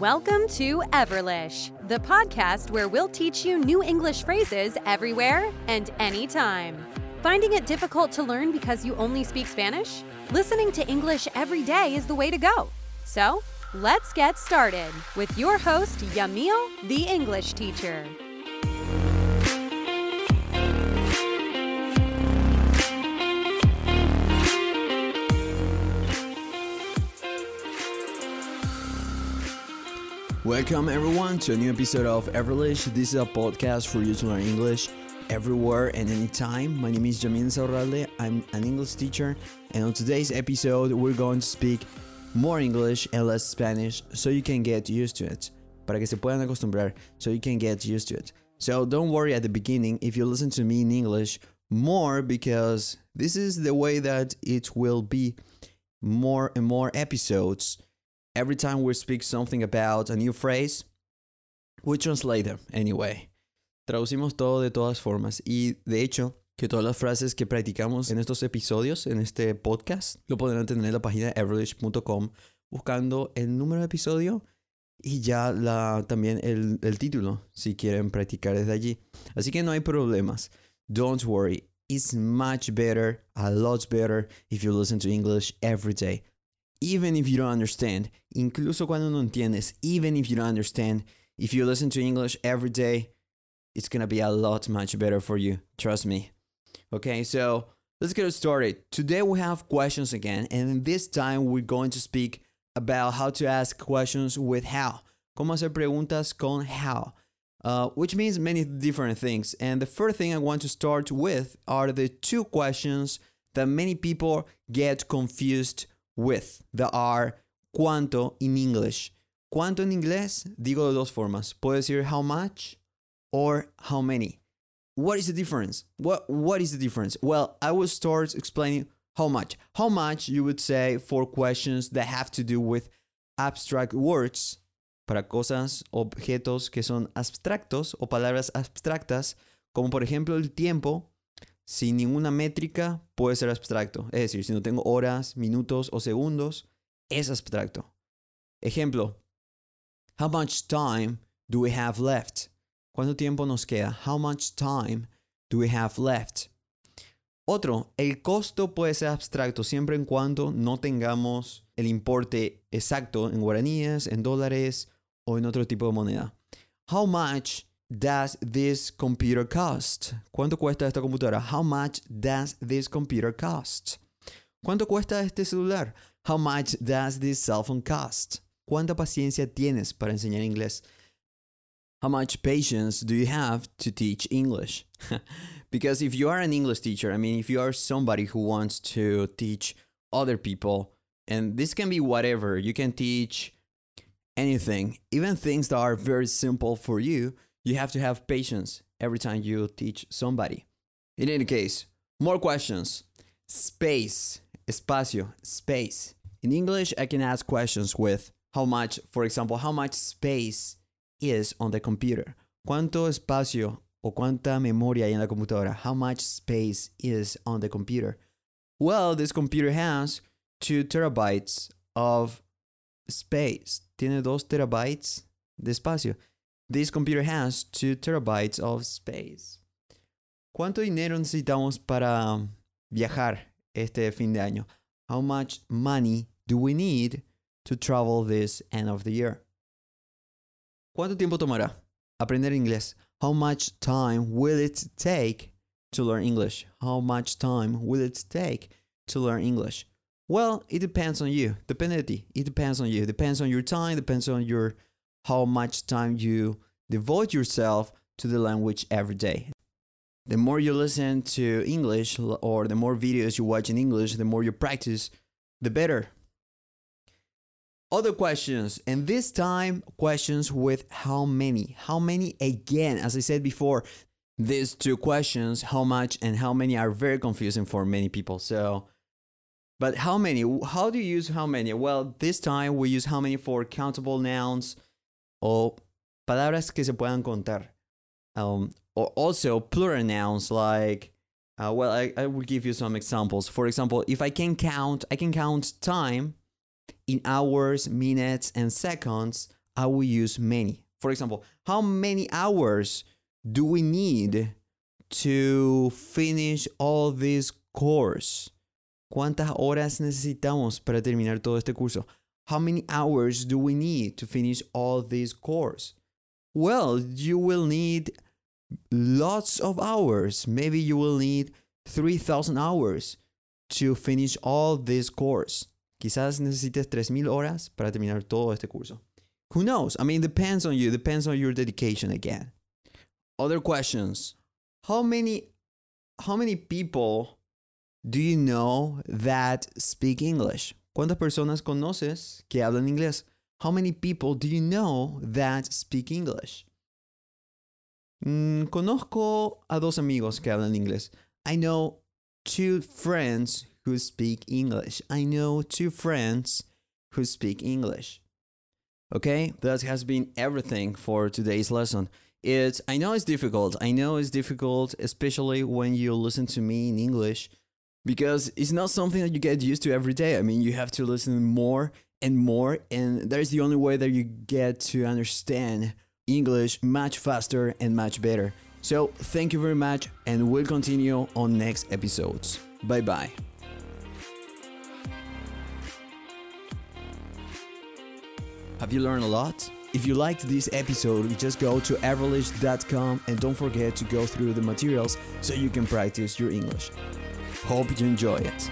Welcome to Everlish, the podcast where we'll teach you new English phrases everywhere and anytime. Finding it difficult to learn because you only speak Spanish? Listening to English every day is the way to go. So, let's get started with your host, Yamil, the English teacher. Welcome everyone to a new episode of Everlish. This is a podcast for you to learn English everywhere and anytime. My name is Jamin Saurralde. I'm an English teacher, and on today's episode, we're going to speak more English and less Spanish so you can get used to it. Para que se puedan acostumbrar, so you can get used to it. So don't worry at the beginning if you listen to me in English more because this is the way that it will be more and more episodes every time we speak something about a new phrase, we translate them anyway. Traducimos todo de todas formas y de hecho que todas las frases que practicamos en estos episodios, en este podcast, lo podrán tener en la página everlish.com buscando el número de episodio y ya la, también el, el título si quieren practicar desde allí. Así que no hay problemas. Don't worry. It's much better, a lot better if you listen to English every day even if you don't understand, incluso cuando no entiendes, even if you don't understand, if you listen to English every day, it's gonna be a lot much better for you. Trust me. Okay, so let's get started. Today we have questions again, and this time we're going to speak about how to ask questions with how. Cómo hacer preguntas con how. Uh, which means many different things. And the first thing I want to start with are the two questions that many people get confused with. The are cuánto in English. ¿Cuánto en inglés? Digo de dos formas. Puedo decir how much or how many. What is the difference? What what is the difference? Well, I will start explaining how much. How much you would say for questions that have to do with abstract words para cosas, objetos que son abstractos o palabras abstractas, como por ejemplo el tiempo sin ninguna métrica puede ser abstracto. Es decir, si no tengo horas, minutos o segundos, es abstracto. Ejemplo, how much time do we have left? ¿Cuánto tiempo nos queda? How much time do we have left? Otro, el costo puede ser abstracto siempre en cuanto no tengamos el importe exacto en guaraníes, en dólares o en otro tipo de moneda. How much does this computer cost? ¿Cuánto cuesta esta computadora? How much does this computer cost? ¿Cuánto cuesta este celular? How much does this cell phone cost? ¿Cuánta paciencia tienes para enseñar inglés? How much patience do you have to teach English? because if you are an English teacher, I mean, if you are somebody who wants to teach other people, and this can be whatever, you can teach anything, even things that are very simple for you, you have to have patience every time you teach somebody. In any case, more questions. Space, espacio, space. In English, I can ask questions with how much, for example, how much space is on the computer. ¿Cuánto espacio o cuánta memoria hay en la computadora? How much space is on the computer? Well, this computer has 2 terabytes of space. Tiene 2 terabytes de espacio. This computer has 2 terabytes of space. ¿Cuánto dinero necesitamos para um, viajar este fin de año? How much money do we need to travel this end of the year? ¿Cuánto tiempo tomará aprender inglés? How much time will it take to learn English? How much time will it take to learn English? Well, it depends on you. Depende de ti. It depends on you. Depends on your time, depends on your how much time you devote yourself to the language every day. The more you listen to English or the more videos you watch in English, the more you practice, the better. Other questions, and this time questions with how many? How many again? As I said before, these two questions, how much and how many, are very confusing for many people. So, but how many? How do you use how many? Well, this time we use how many for countable nouns or palabras que se puedan contar. Um, or also plural nouns like, uh, well, I, I will give you some examples. For example, if I can count, I can count time in hours, minutes, and seconds. I will use many. For example, how many hours do we need to finish all this course? ¿Cuántas horas necesitamos para terminar todo este curso? How many hours do we need to finish all this course? Well, you will need lots of hours. Maybe you will need 3,000 hours to finish all this course. Quizás necesites 3,000 horas para terminar todo este curso. Who knows? I mean, depends on you, depends on your dedication again. Other questions. How many how many people do you know that speak English? ¿Cuántas personas conoces que hablan inglés? How many people do you know that speak English? Mm, conozco a dos amigos que hablan inglés. I know two friends who speak English. I know two friends who speak English. Okay, that has been everything for today's lesson. It's I know it's difficult. I know it's difficult, especially when you listen to me in English, because it's not something that you get used to every day. I mean, you have to listen more and more, and that is the only way that you get to understand English much faster and much better. So, thank you very much, and we'll continue on next episodes. Bye bye. Have you learned a lot? If you liked this episode, just go to everlish.com and don't forget to go through the materials so you can practice your English. Hope you enjoy it.